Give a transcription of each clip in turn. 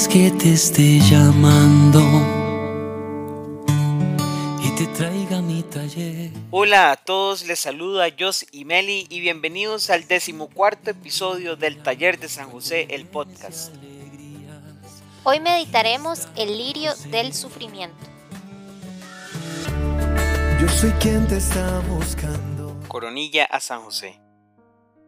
es que te esté llamando y te traiga mi taller. Hola a todos, les saluda Jos y Meli y bienvenidos al decimocuarto episodio del Taller de San José, el podcast. Hoy meditaremos el lirio del sufrimiento. Yo soy quien te está buscando. Coronilla a San José.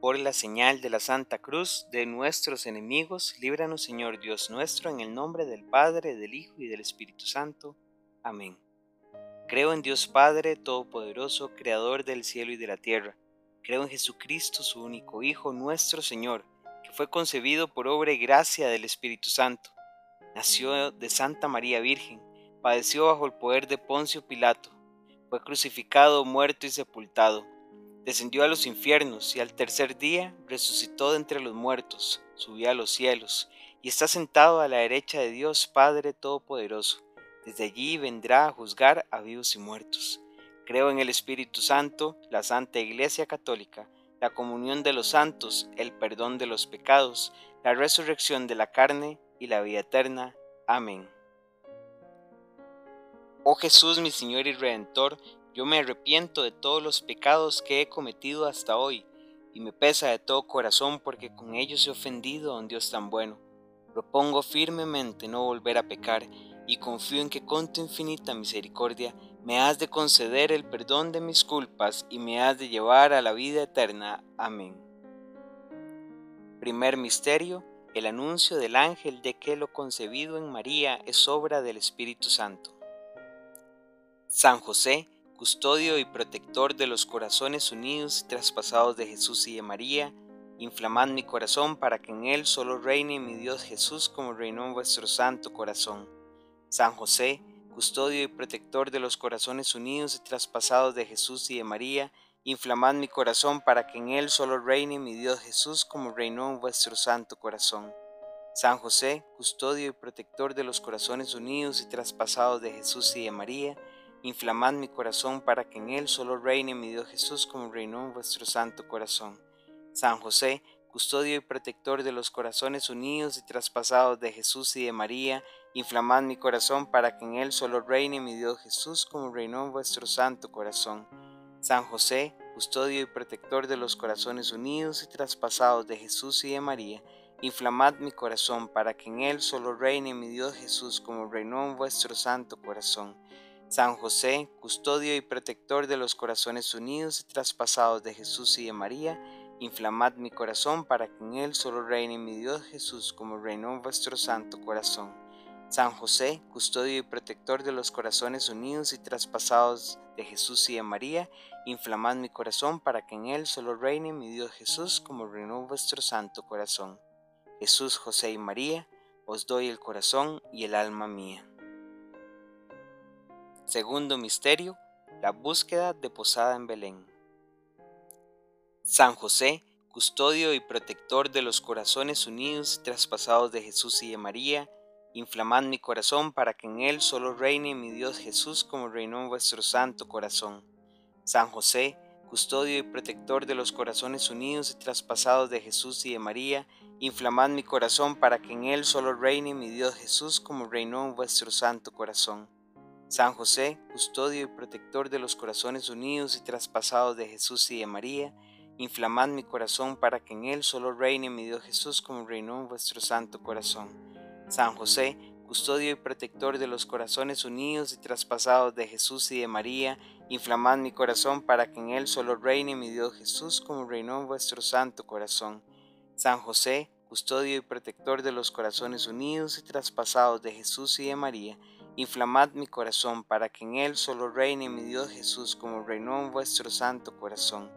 Por la señal de la Santa Cruz de nuestros enemigos, líbranos Señor Dios nuestro, en el nombre del Padre, del Hijo y del Espíritu Santo. Amén. Creo en Dios Padre Todopoderoso, Creador del cielo y de la tierra. Creo en Jesucristo, su único Hijo, nuestro Señor, que fue concebido por obra y gracia del Espíritu Santo. Nació de Santa María Virgen, padeció bajo el poder de Poncio Pilato, fue crucificado, muerto y sepultado descendió a los infiernos y al tercer día resucitó de entre los muertos, subió a los cielos y está sentado a la derecha de Dios Padre Todopoderoso. Desde allí vendrá a juzgar a vivos y muertos. Creo en el Espíritu Santo, la Santa Iglesia Católica, la comunión de los santos, el perdón de los pecados, la resurrección de la carne y la vida eterna. Amén. Oh Jesús, mi Señor y Redentor, yo me arrepiento de todos los pecados que he cometido hasta hoy, y me pesa de todo corazón porque con ellos he ofendido a un Dios tan bueno. Propongo firmemente no volver a pecar, y confío en que con tu infinita misericordia me has de conceder el perdón de mis culpas y me has de llevar a la vida eterna. Amén. Primer Misterio, el anuncio del ángel de que lo concebido en María es obra del Espíritu Santo. San José, custodio y protector de los corazones unidos y traspasados de Jesús y de María, inflamad mi corazón para que en él solo reine mi Dios Jesús como reinó en vuestro santo corazón. San José, custodio y protector de los corazones unidos y traspasados de Jesús y de María, inflamad mi corazón para que en él solo reine mi Dios Jesús como reinó en vuestro santo corazón. San José, custodio y protector de los corazones unidos y traspasados de Jesús y de María, Inflamad mi corazón para que en él solo reine mi Dios Jesús como reinó en vuestro santo corazón. San José, custodio y protector de los corazones unidos y traspasados de Jesús y de María, inflamad mi corazón para que en él solo reine mi Dios Jesús como reinó en vuestro santo corazón. San José, custodio y protector de los corazones unidos y traspasados de Jesús y de María, inflamad mi corazón para que en él solo reine mi Dios Jesús como reinó en vuestro santo corazón. San José, custodio y protector de los corazones unidos y traspasados de Jesús y de María, inflamad mi corazón para que en él solo reine mi Dios Jesús como reinó vuestro santo corazón. San José, custodio y protector de los corazones unidos y traspasados de Jesús y de María, inflamad mi corazón para que en él solo reine mi Dios Jesús como reinó vuestro santo corazón. Jesús, José y María, os doy el corazón y el alma mía. Segundo misterio, la búsqueda de posada en Belén. San José, custodio y protector de los corazones unidos y traspasados de Jesús y de María, inflamad mi corazón para que en él solo reine mi Dios Jesús como reinó en vuestro santo corazón. San José, custodio y protector de los corazones unidos y traspasados de Jesús y de María, inflamad mi corazón para que en él solo reine mi Dios Jesús como reinó en vuestro santo corazón. San José, custodio y protector de los corazones unidos y traspasados de Jesús y de María, inflamad mi corazón para que en él solo reine mi Dios Jesús como reinó en vuestro santo corazón. San José, custodio y protector de los corazones unidos y traspasados de Jesús y de María, inflamad mi corazón para que en él solo reine mi Dios Jesús como reinó en vuestro santo corazón. San José, custodio y protector de los corazones unidos y traspasados de Jesús y de María, Inflamad mi corazón para que en él solo reine mi Dios Jesús como reinó en vuestro santo corazón.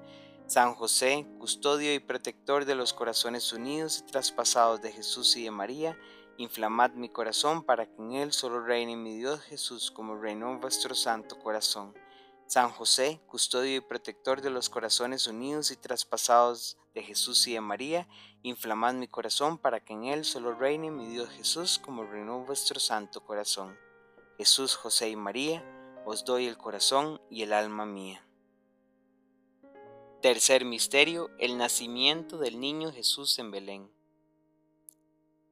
San José, custodio y protector de los corazones unidos y traspasados de Jesús y de María, inflamad mi corazón para que en él solo reine mi Dios Jesús como reinó en vuestro santo corazón. San José, custodio y protector de los corazones unidos y traspasados de Jesús y de María, inflamad mi corazón para que en él solo reine mi Dios Jesús como reinó vuestro santo corazón. Jesús, José y María, os doy el corazón y el alma mía. Tercer misterio, el nacimiento del niño Jesús en Belén.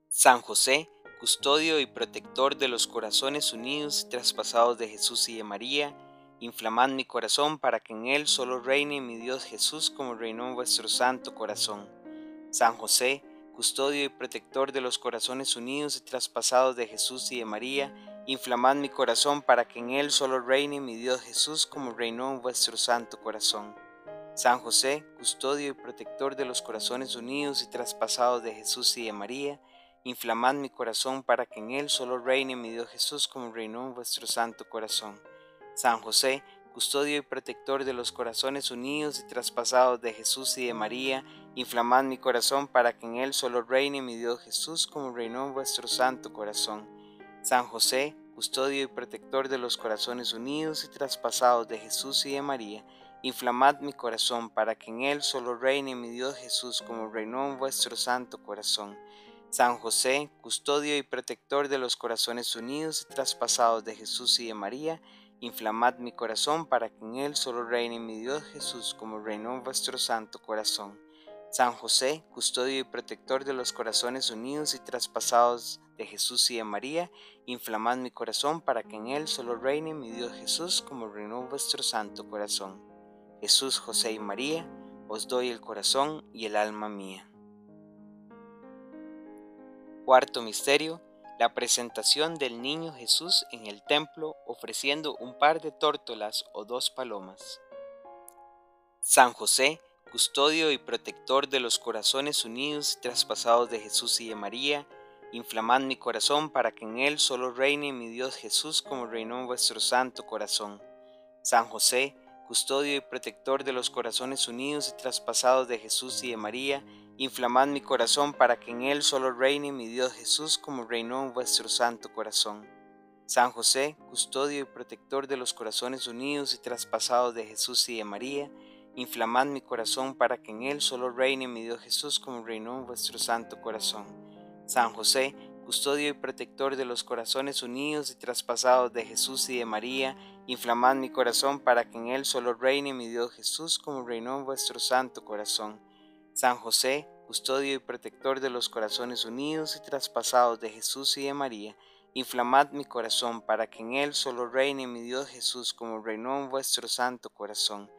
San José, custodio y protector de los corazones unidos y traspasados de Jesús y de María, inflamad mi corazón para que en él solo reine mi Dios Jesús como reinó en vuestro santo corazón. San José, custodio y protector de los corazones unidos y traspasados de Jesús y de María, inflamad mi corazón para que en él solo reine mi Dios Jesús como reinó en vuestro santo corazón. San José, custodio y protector de los corazones unidos y traspasados de Jesús y de María, inflamad mi corazón para que en él solo reine mi Dios Jesús como reinó en vuestro santo corazón. San José, custodio y protector de los corazones unidos y traspasados de Jesús y de María, inflamad mi corazón para que en él solo reine mi Dios Jesús como reinó en vuestro santo corazón. San José, custodio y protector de los corazones unidos y traspasados de Jesús y de María, inflamad mi corazón para que en él solo reine mi Dios Jesús como reinó en vuestro santo corazón. San José, custodio y protector de los corazones unidos y traspasados de Jesús y de María, Inflamad mi corazón para que en él solo reine mi Dios Jesús como reinó en vuestro santo corazón. San José, custodio y protector de los corazones unidos y traspasados de Jesús y de María, inflamad mi corazón para que en él solo reine mi Dios Jesús como reinó vuestro santo corazón. Jesús, José y María, os doy el corazón y el alma mía. Cuarto Misterio la presentación del niño Jesús en el templo ofreciendo un par de tórtolas o dos palomas. San José, custodio y protector de los corazones unidos y traspasados de Jesús y de María, inflamad mi corazón para que en él solo reine mi Dios Jesús como reinó en vuestro santo corazón. San José, custodio y protector de los corazones unidos y traspasados de Jesús y de María, Inflamad mi corazón para que en él solo reine mi Dios Jesús como reinó en vuestro santo corazón. San José, custodio y protector de los corazones unidos y traspasados de Jesús y de María, inflamad mi corazón para que en él solo reine mi Dios Jesús como reinó en vuestro santo corazón. San José, custodio y protector de los corazones unidos y traspasados de Jesús y de María, inflamad mi corazón para que en él solo reine mi Dios Jesús como reinó en vuestro santo corazón. San José, custodio y protector de los corazones unidos y traspasados de Jesús y de María, inflamad mi corazón para que en él solo reine mi Dios Jesús como reinó en vuestro santo corazón.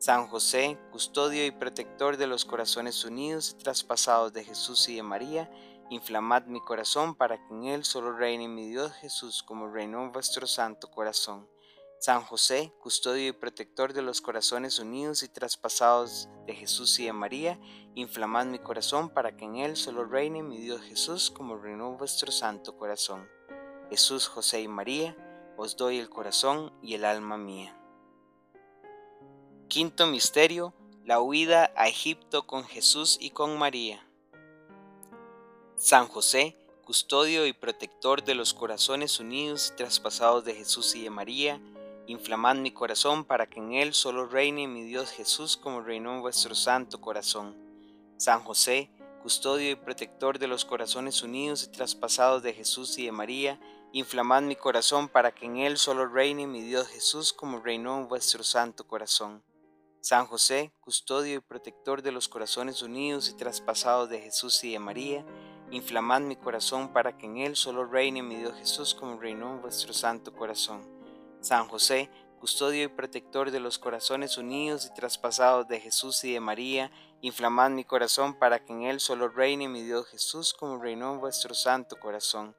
San José, custodio y protector de los corazones unidos y traspasados de Jesús y de María, inflamad mi corazón para que en él solo reine mi Dios Jesús como reinó vuestro santo corazón. San José, custodio y protector de los corazones unidos y traspasados de Jesús y de María, inflamad mi corazón para que en él solo reine mi Dios Jesús como reinó vuestro santo corazón. Jesús, José y María, os doy el corazón y el alma mía. Quinto Misterio, la huida a Egipto con Jesús y con María. San José, custodio y protector de los corazones unidos y traspasados de Jesús y de María, Inflamad mi corazón para que en él solo reine mi Dios Jesús como reinó en vuestro santo corazón. San José, custodio y protector de los corazones unidos y traspasados de Jesús y de María, inflamad mi corazón para que en él solo reine mi Dios Jesús como reinó en vuestro santo corazón. San José, custodio y protector de los corazones unidos y traspasados de Jesús y de María, inflamad mi corazón para que en él solo reine mi Dios Jesús como reinó en vuestro santo corazón. San José, custodio y protector de los corazones unidos y traspasados de Jesús y de María, inflamad mi corazón para que en él solo reine mi Dios Jesús como reinó en vuestro santo corazón.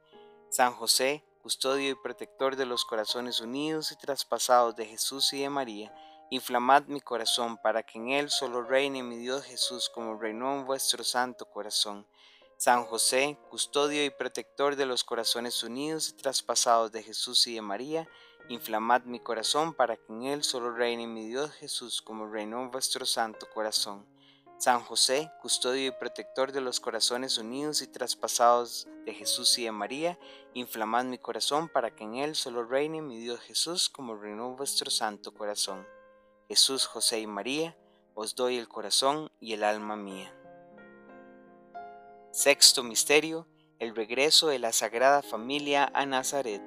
San José, custodio y protector de los corazones unidos y traspasados de Jesús y de María, inflamad mi corazón para que en él solo reine mi Dios Jesús como reinó en vuestro santo corazón. San José, custodio y protector de los corazones unidos y traspasados de Jesús y de María, Inflamad mi corazón para que en él solo reine mi Dios Jesús como reinó en vuestro santo corazón. San José, custodio y protector de los corazones unidos y traspasados de Jesús y de María, inflamad mi corazón para que en él solo reine mi Dios Jesús como reinó en vuestro santo corazón. Jesús, José y María, os doy el corazón y el alma mía. Sexto Misterio, el regreso de la Sagrada Familia a Nazaret.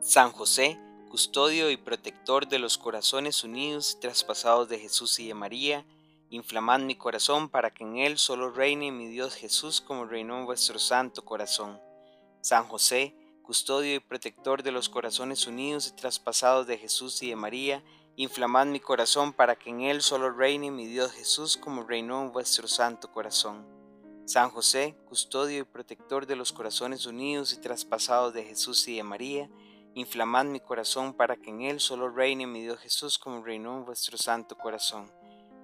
San José, custodio y protector de los corazones unidos y traspasados de Jesús y de María, inflamad mi corazón para que en él solo reine mi Dios Jesús como reinó en vuestro santo corazón. San José, custodio y protector de los corazones unidos y traspasados de Jesús y de María, inflamad mi corazón para que en él solo reine mi Dios Jesús como reinó en vuestro santo corazón. San José, custodio y protector de los corazones unidos y traspasados de Jesús y de María, inflamad mi corazón para que en él solo reine mi Dios Jesús como reinó en vuestro santo corazón.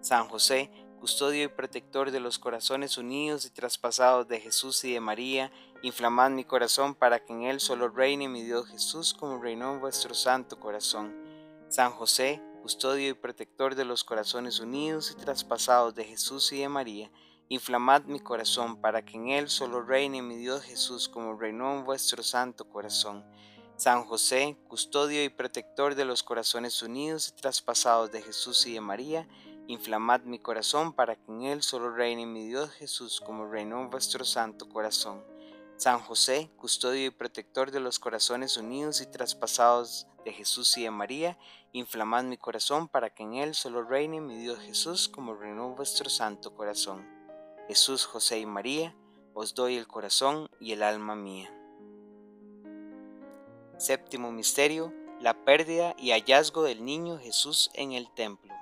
San José, custodio y protector de los corazones unidos y traspasados de Jesús y de María, inflamad mi corazón para que en él solo reine mi Dios Jesús como reinó en vuestro santo corazón. San José, custodio y protector de los corazones unidos y traspasados de Jesús y de María, inflamad mi corazón para que en él solo reine mi Dios Jesús como reinó en vuestro santo corazón. San José, custodio y protector de los corazones unidos y traspasados de Jesús y de María, inflamad mi corazón para que en él solo reine mi Dios Jesús como reinó vuestro santo corazón. San José, custodio y protector de los corazones unidos y traspasados de Jesús y de María, inflamad mi corazón para que en él solo reine mi Dios Jesús como reinó vuestro santo corazón. Jesús, José y María, os doy el corazón y el alma mía. Séptimo Misterio, la pérdida y hallazgo del niño Jesús en el templo.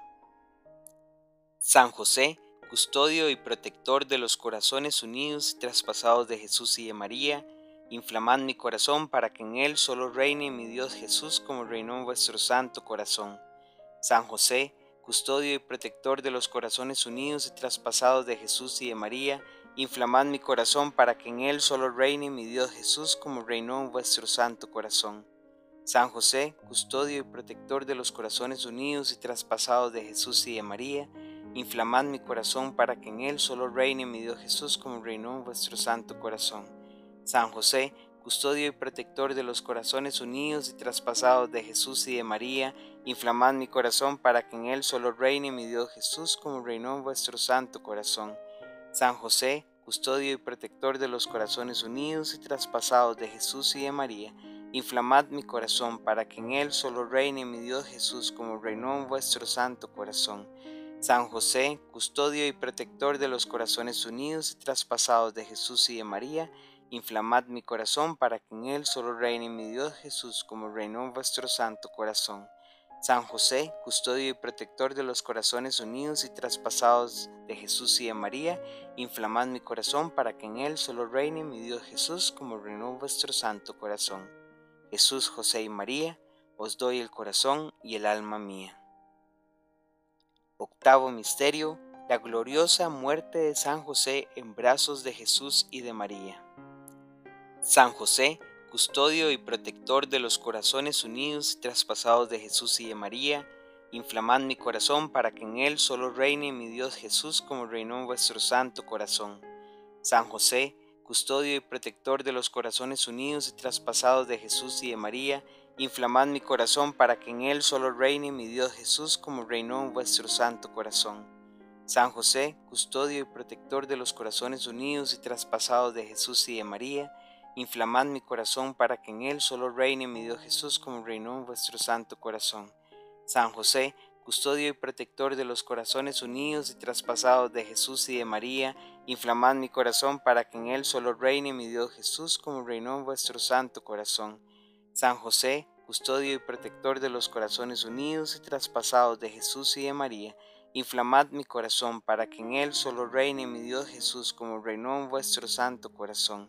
San José, custodio y protector de los corazones unidos y traspasados de Jesús y de María, inflamad mi corazón para que en él solo reine mi Dios Jesús como reinó en vuestro santo corazón. San José, custodio y protector de los corazones unidos y traspasados de Jesús y de María, inflamad mi corazón para que en él solo reine mi Dios Jesús como reinó en vuestro santo corazón. San José, custodio y protector de los corazones unidos y traspasados de Jesús y de María, inflamad mi corazón para que en él solo reine mi Dios Jesús como reinó en vuestro santo corazón. San José, custodio y protector de los corazones unidos y traspasados de Jesús y de María, inflamad mi corazón para que en él solo reine mi Dios Jesús como reinó en vuestro santo corazón. San José, custodio y protector de los corazones unidos y traspasados de Jesús y de María, inflamad mi corazón para que en él solo reine mi Dios Jesús como reinó en vuestro santo corazón. San José, custodio y protector de los corazones unidos y traspasados de Jesús y de María, inflamad mi corazón para que en él solo reine mi Dios Jesús como reinó vuestro santo corazón. San José, custodio y protector de los corazones unidos y traspasados de Jesús y de María, inflamad mi corazón para que en él solo reine mi Dios Jesús como reinó vuestro santo corazón. Jesús, José y María, os doy el corazón y el alma mía. Octavo Misterio, la gloriosa muerte de San José en brazos de Jesús y de María. San José, custodio y protector de los corazones unidos y traspasados de Jesús y de María, inflamad mi corazón para que en él solo reine mi Dios Jesús como reinó en vuestro santo corazón. San José, custodio y protector de los corazones unidos y traspasados de Jesús y de María, inflamad mi corazón para que en él solo reine mi Dios Jesús como reinó en vuestro santo corazón. San José, custodio y protector de los corazones unidos y traspasados de Jesús y de María, Inflamad mi corazón para que en él solo reine mi Dios Jesús como reinó en vuestro santo corazón. San José, custodio y protector de los corazones unidos y traspasados de Jesús y de María, inflamad mi corazón para que en él solo reine mi Dios Jesús como reinó en vuestro santo corazón. San José, custodio y protector de los corazones unidos y traspasados de Jesús y de María, inflamad mi corazón para que en él solo reine mi Dios Jesús como reinó en vuestro santo corazón.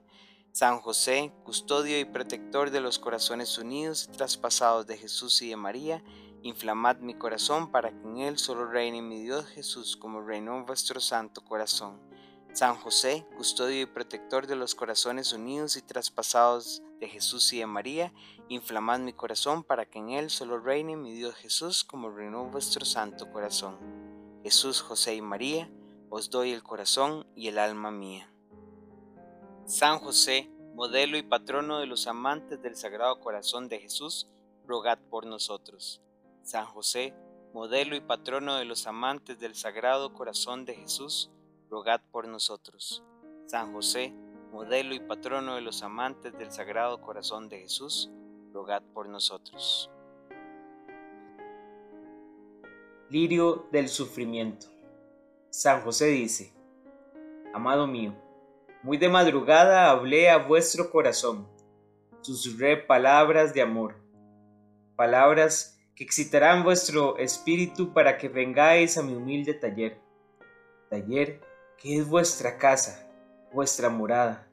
San José, custodio y protector de los corazones unidos y traspasados de Jesús y de María, inflamad mi corazón para que en él solo reine mi Dios Jesús como reinó en vuestro santo corazón. San José, custodio y protector de los corazones unidos y traspasados de Jesús y de María, inflamad mi corazón para que en él solo reine mi Dios Jesús como reinó vuestro santo corazón. Jesús, José y María, os doy el corazón y el alma mía. San José, modelo y patrono de los amantes del Sagrado Corazón de Jesús, rogad por nosotros. San José, modelo y patrono de los amantes del Sagrado Corazón de Jesús, rogad por nosotros. San José, modelo y patrono de los amantes del Sagrado Corazón de Jesús, rogad por nosotros. Lirio del sufrimiento. San José dice, Amado mío, muy de madrugada hablé a vuestro corazón, susurré palabras de amor, palabras que excitarán vuestro espíritu para que vengáis a mi humilde taller, taller que es vuestra casa, vuestra morada,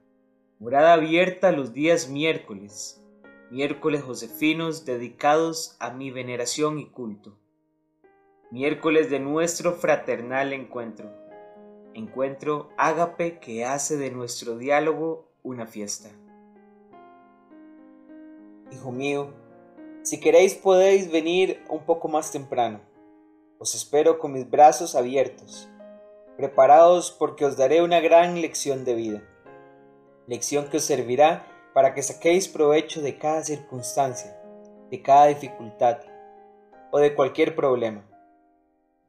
morada abierta los días miércoles, miércoles josefinos dedicados a mi veneración y culto miércoles de nuestro fraternal encuentro. Encuentro ágape que hace de nuestro diálogo una fiesta. Hijo mío, si queréis podéis venir un poco más temprano. Os espero con mis brazos abiertos, preparados porque os daré una gran lección de vida. Lección que os servirá para que saquéis provecho de cada circunstancia, de cada dificultad o de cualquier problema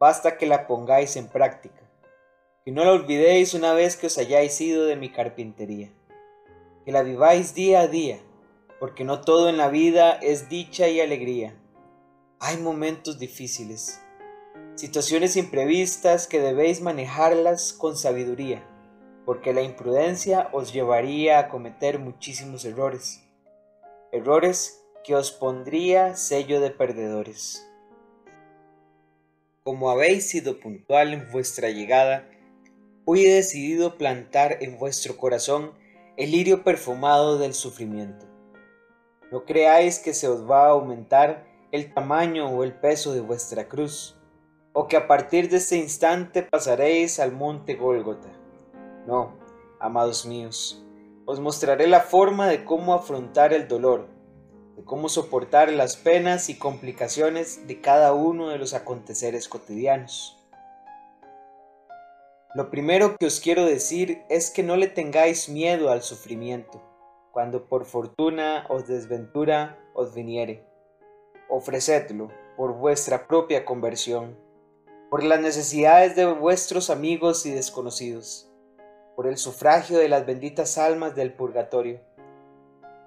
basta que la pongáis en práctica, que no la olvidéis una vez que os hayáis ido de mi carpintería, que la viváis día a día, porque no todo en la vida es dicha y alegría. Hay momentos difíciles, situaciones imprevistas que debéis manejarlas con sabiduría, porque la imprudencia os llevaría a cometer muchísimos errores, errores que os pondría sello de perdedores. Como habéis sido puntual en vuestra llegada, hoy he decidido plantar en vuestro corazón el lirio perfumado del sufrimiento. No creáis que se os va a aumentar el tamaño o el peso de vuestra cruz, o que a partir de este instante pasaréis al monte Gólgota. No, amados míos, os mostraré la forma de cómo afrontar el dolor, de cómo soportar las penas y complicaciones de cada uno de los aconteceres cotidianos. Lo primero que os quiero decir es que no le tengáis miedo al sufrimiento, cuando por fortuna o desventura os viniere. Ofrecedlo por vuestra propia conversión, por las necesidades de vuestros amigos y desconocidos, por el sufragio de las benditas almas del purgatorio.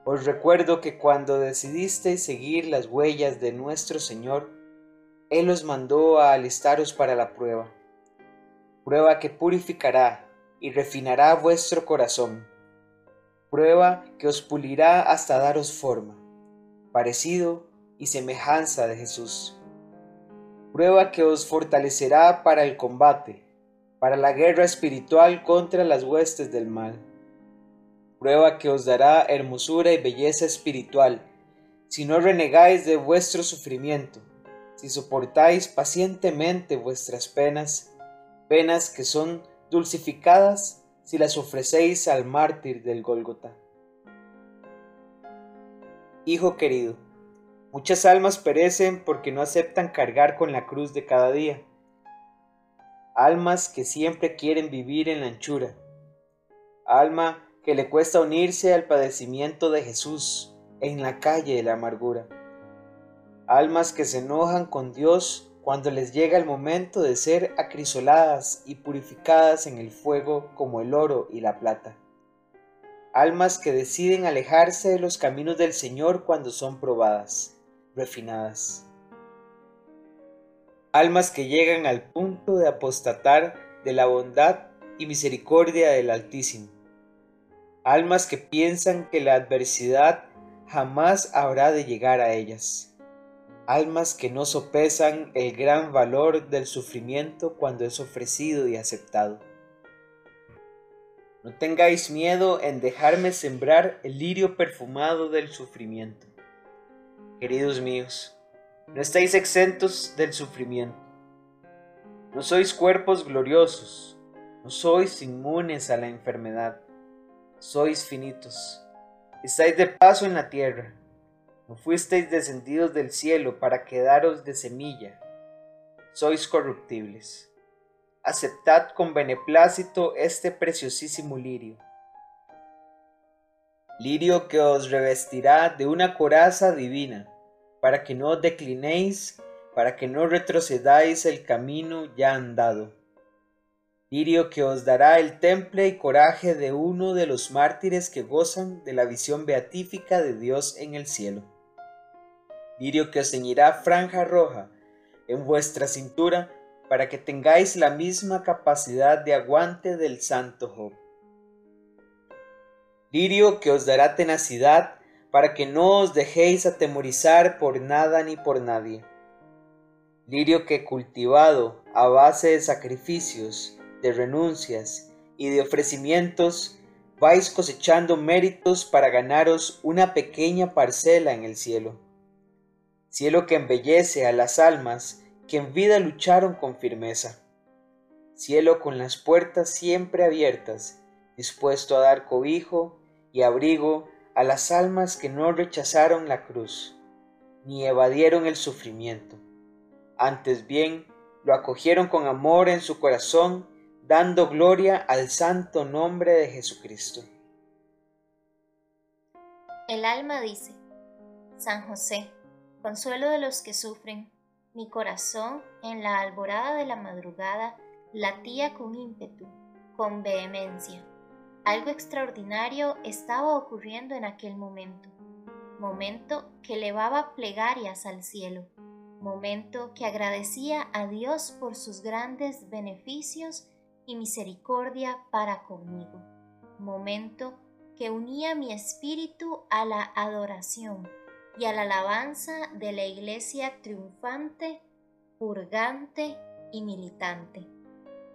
Os recuerdo que cuando decidisteis seguir las huellas de nuestro Señor, Él os mandó a alistaros para la prueba, prueba que purificará y refinará vuestro corazón, prueba que os pulirá hasta daros forma, parecido y semejanza de Jesús, prueba que os fortalecerá para el combate, para la guerra espiritual contra las huestes del mal prueba que os dará hermosura y belleza espiritual, si no renegáis de vuestro sufrimiento, si soportáis pacientemente vuestras penas, penas que son dulcificadas si las ofrecéis al mártir del Gólgota. Hijo querido, muchas almas perecen porque no aceptan cargar con la cruz de cada día. Almas que siempre quieren vivir en la anchura. Alma que le cuesta unirse al padecimiento de Jesús en la calle de la amargura. Almas que se enojan con Dios cuando les llega el momento de ser acrisoladas y purificadas en el fuego como el oro y la plata. Almas que deciden alejarse de los caminos del Señor cuando son probadas, refinadas. Almas que llegan al punto de apostatar de la bondad y misericordia del Altísimo almas que piensan que la adversidad jamás habrá de llegar a ellas, almas que no sopesan el gran valor del sufrimiento cuando es ofrecido y aceptado. No tengáis miedo en dejarme sembrar el lirio perfumado del sufrimiento. Queridos míos, no estáis exentos del sufrimiento. No sois cuerpos gloriosos, no sois inmunes a la enfermedad sois finitos. Estáis de paso en la tierra. No fuisteis descendidos del cielo para quedaros de semilla. Sois corruptibles. Aceptad con beneplácito este preciosísimo lirio. Lirio que os revestirá de una coraza divina, para que no declinéis, para que no retrocedáis el camino ya andado lirio que os dará el temple y coraje de uno de los mártires que gozan de la visión beatífica de Dios en el cielo. Lirio que os ceñirá franja roja en vuestra cintura para que tengáis la misma capacidad de aguante del santo Job. Lirio que os dará tenacidad para que no os dejéis atemorizar por nada ni por nadie. Lirio que cultivado a base de sacrificios, de renuncias y de ofrecimientos, vais cosechando méritos para ganaros una pequeña parcela en el cielo. Cielo que embellece a las almas que en vida lucharon con firmeza. Cielo con las puertas siempre abiertas, dispuesto a dar cobijo y abrigo a las almas que no rechazaron la cruz, ni evadieron el sufrimiento. Antes bien, lo acogieron con amor en su corazón, dando gloria al santo nombre de Jesucristo. El alma dice, San José, consuelo de los que sufren, mi corazón en la alborada de la madrugada latía con ímpetu, con vehemencia. Algo extraordinario estaba ocurriendo en aquel momento, momento que elevaba plegarias al cielo, momento que agradecía a Dios por sus grandes beneficios y misericordia para conmigo, momento que unía mi espíritu a la adoración y a la alabanza de la iglesia triunfante, purgante y militante.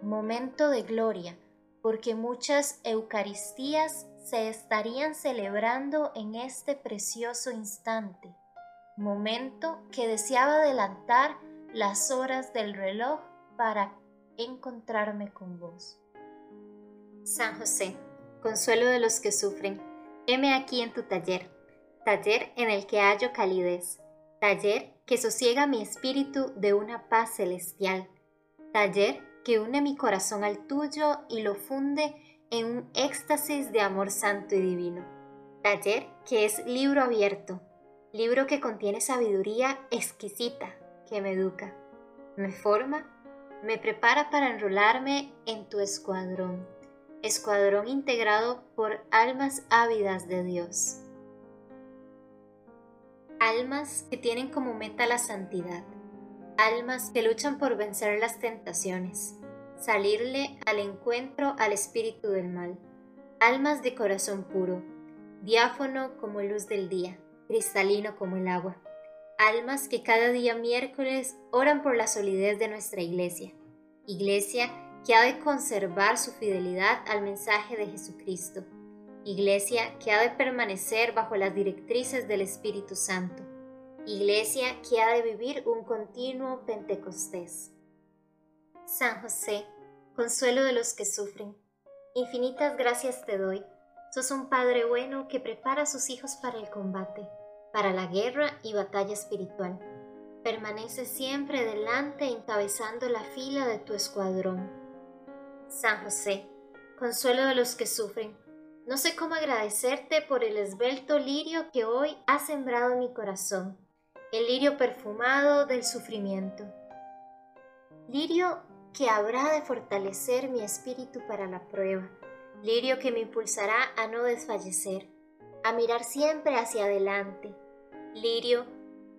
Momento de gloria, porque muchas Eucaristías se estarían celebrando en este precioso instante. Momento que deseaba adelantar las horas del reloj para encontrarme con vos. San José, consuelo de los que sufren, heme aquí en tu taller taller en el que hallo calidez, taller que sosiega mi espíritu de una paz celestial, taller que une mi corazón al tuyo y lo funde en un éxtasis de amor santo y divino, taller que es libro abierto, libro que contiene sabiduría exquisita que me educa, me forma, me prepara para enrolarme en tu escuadrón, escuadrón integrado por almas ávidas de Dios. Almas que tienen como meta la santidad, almas que luchan por vencer las tentaciones, salirle al encuentro al espíritu del mal, almas de corazón puro, diáfono como luz del día, cristalino como el agua, almas que cada día miércoles oran por la solidez de nuestra iglesia, iglesia que ha de conservar su fidelidad al mensaje de Jesucristo Iglesia que ha de permanecer bajo las directrices del Espíritu Santo. Iglesia que ha de vivir un continuo Pentecostés. San José, consuelo de los que sufren, infinitas gracias te doy. Sos un Padre bueno que prepara a sus hijos para el combate, para la guerra y batalla espiritual. Permanece siempre delante encabezando la fila de tu escuadrón. San José, consuelo de los que sufren, no sé cómo agradecerte por el esbelto lirio que hoy has sembrado en mi corazón, el lirio perfumado del sufrimiento. Lirio que habrá de fortalecer mi espíritu para la prueba, lirio que me impulsará a no desfallecer, a mirar siempre hacia adelante, lirio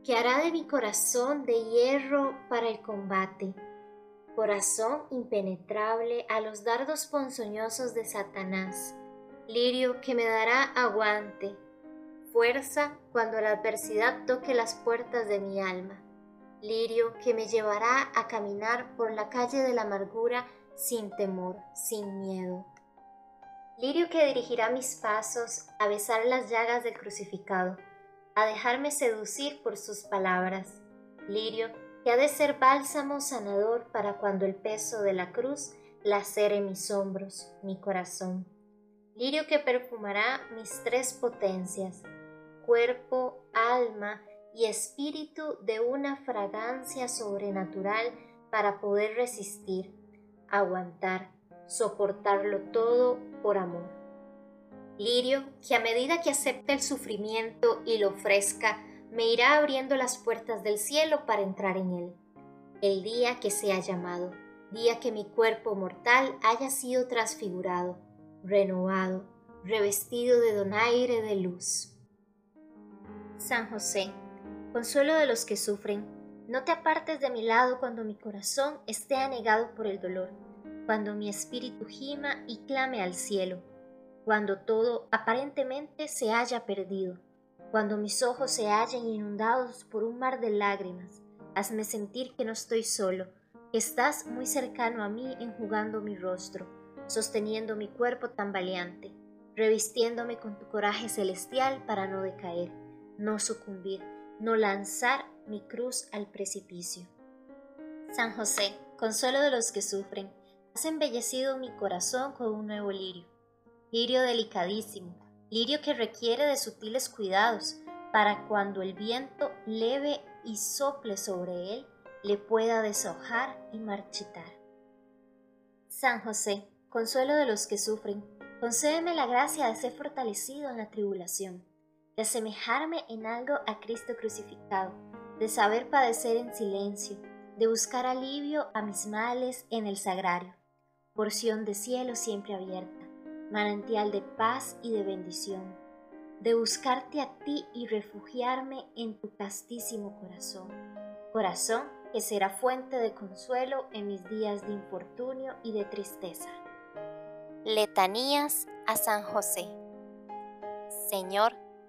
que hará de mi corazón de hierro para el combate, corazón impenetrable a los dardos ponzoñosos de Satanás, lirio que me dará aguante, fuerza cuando la adversidad toque las puertas de mi alma, lirio que me llevará a caminar por la calle de la amargura sin temor, sin miedo. Lirio que dirigirá mis pasos a besar las llagas del crucificado, a dejarme seducir por sus palabras. Lirio que ha de ser bálsamo sanador para cuando el peso de la cruz lacere mis hombros, mi corazón lirio que perfumará mis tres potencias, cuerpo, alma y espíritu de una fragancia sobrenatural para poder resistir, aguantar, soportarlo todo por amor. Lirio que a medida que acepte el sufrimiento y lo ofrezca, me irá abriendo las puertas del cielo para entrar en él. El día que sea llamado, día que mi cuerpo mortal haya sido transfigurado, renovado, revestido de donaire de luz. San José, consuelo de los que sufren, No te apartes de mi lado cuando mi corazón esté anegado por el dolor, cuando mi espíritu gima y clame al cielo, cuando todo aparentemente se haya perdido, cuando mis ojos se hallen inundados por un mar de lágrimas. Hazme sentir que no estoy solo, que estás muy cercano a mí enjugando mi rostro, sosteniendo mi cuerpo tambaleante, revistiéndome con tu coraje celestial para no decaer, no sucumbir, no lanzar mi cruz al precipicio. San José, consuelo de los que sufren, has embellecido mi corazón con un nuevo lirio, lirio delicadísimo, lirio que requiere de sutiles cuidados para cuando el viento leve y sople sobre él, le pueda deshojar y marchitar. San José, consuelo de los que sufren, concédeme la gracia de ser fortalecido en la tribulación, de asemejarme en algo a Cristo crucificado, de saber padecer en silencio, de buscar alivio a mis males en el sagrario, porción de cielo siempre abierta, manantial de paz y de bendición, de buscarte a ti y refugiarme en tu castísimo corazón, corazón que será fuente de consuelo en mis días de infortunio y de tristeza. Letanías a San José. Señor,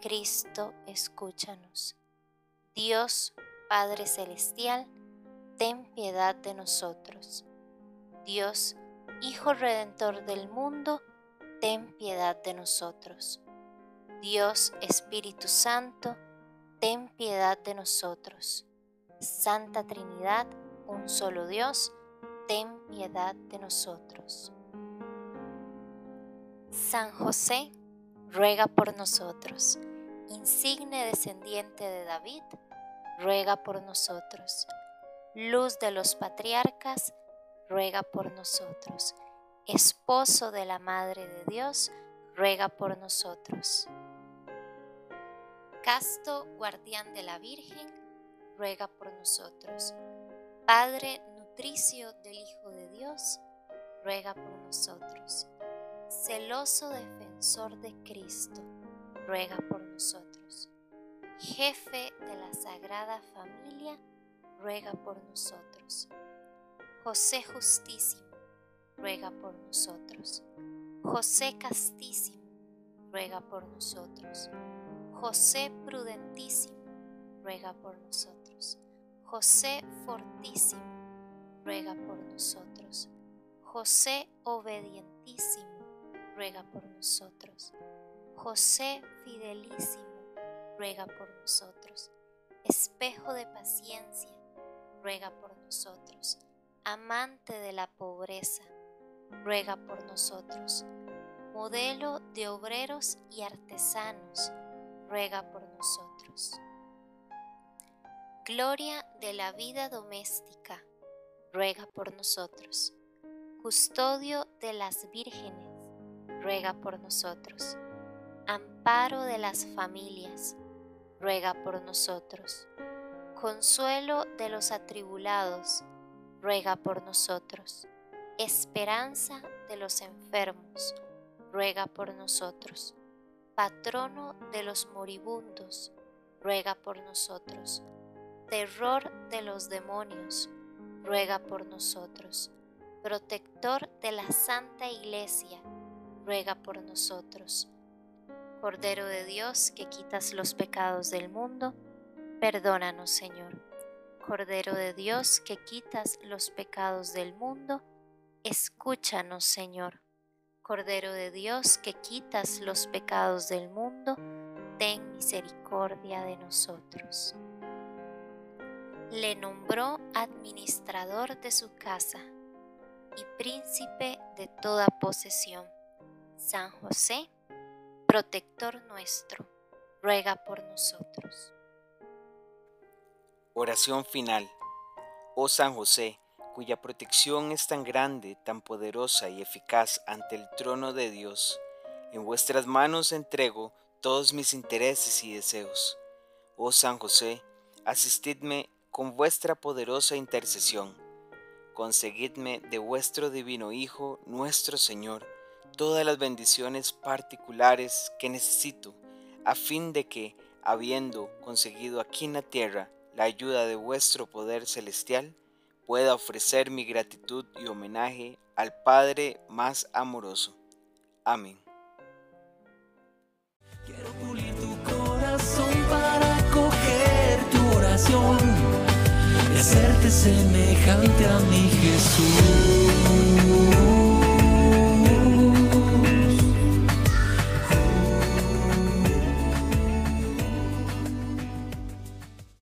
Cristo, escúchanos. Dios, Padre Celestial, ten piedad de nosotros. Dios, Hijo Redentor del mundo, ten piedad de nosotros. Dios Espíritu Santo, ten piedad de nosotros. Santa Trinidad, un solo Dios, ten piedad de nosotros. San José, ruega por nosotros. Insigne descendiente de David, ruega por nosotros. Luz de los patriarcas, ruega por nosotros. Esposo de la Madre de Dios, ruega por nosotros. Casto, guardián de la Virgen, ruega por nosotros. Padre nutricio del Hijo de Dios, ruega por nosotros celoso defensor de Cristo, ruega por nosotros. Jefe de la Sagrada Familia, ruega por nosotros. José Justísimo, ruega por nosotros. José Castísimo, ruega por nosotros. José Prudentísimo, ruega por nosotros. José Fortísimo, ruega por nosotros. José Obedientísimo, ruega por nosotros. José fidelísimo, ruega por nosotros. Espejo de paciencia, ruega por nosotros. Amante de la pobreza, ruega por nosotros. Modelo de obreros y artesanos, ruega por nosotros. Gloria de la vida doméstica, ruega por nosotros. Custodio de las vírgenes, ruega por nosotros. Amparo de las familias, ruega por nosotros. Consuelo de los atribulados, ruega por nosotros. Esperanza de los enfermos, ruega por nosotros. Patrono de los moribundos, ruega por nosotros. Terror de los demonios, ruega por nosotros. Protector de la Santa Iglesia, ruega por nosotros. Cordero de Dios, que quitas los pecados del mundo, perdónanos, Señor. Cordero de Dios, que quitas los pecados del mundo, escúchanos, Señor. Cordero de Dios, que quitas los pecados del mundo, ten misericordia de nosotros. Le nombró administrador de su casa y príncipe de toda posesión San José, protector nuestro, ruega por nosotros. Oración final. Oh San José, cuya protección es tan grande, tan poderosa y eficaz ante el trono de Dios, en vuestras manos entrego todos mis intereses y deseos. Oh San José, asistidme con vuestra poderosa intercesión. Conseguidme de vuestro divino Hijo, nuestro Señor, todas las bendiciones particulares que necesito, a fin de que, habiendo conseguido aquí en la tierra la ayuda de vuestro poder celestial, pueda ofrecer mi gratitud y homenaje al Padre más amoroso. Amén. Quiero pulir tu corazón para coger tu oración y hacerte semejante a mi Jesús.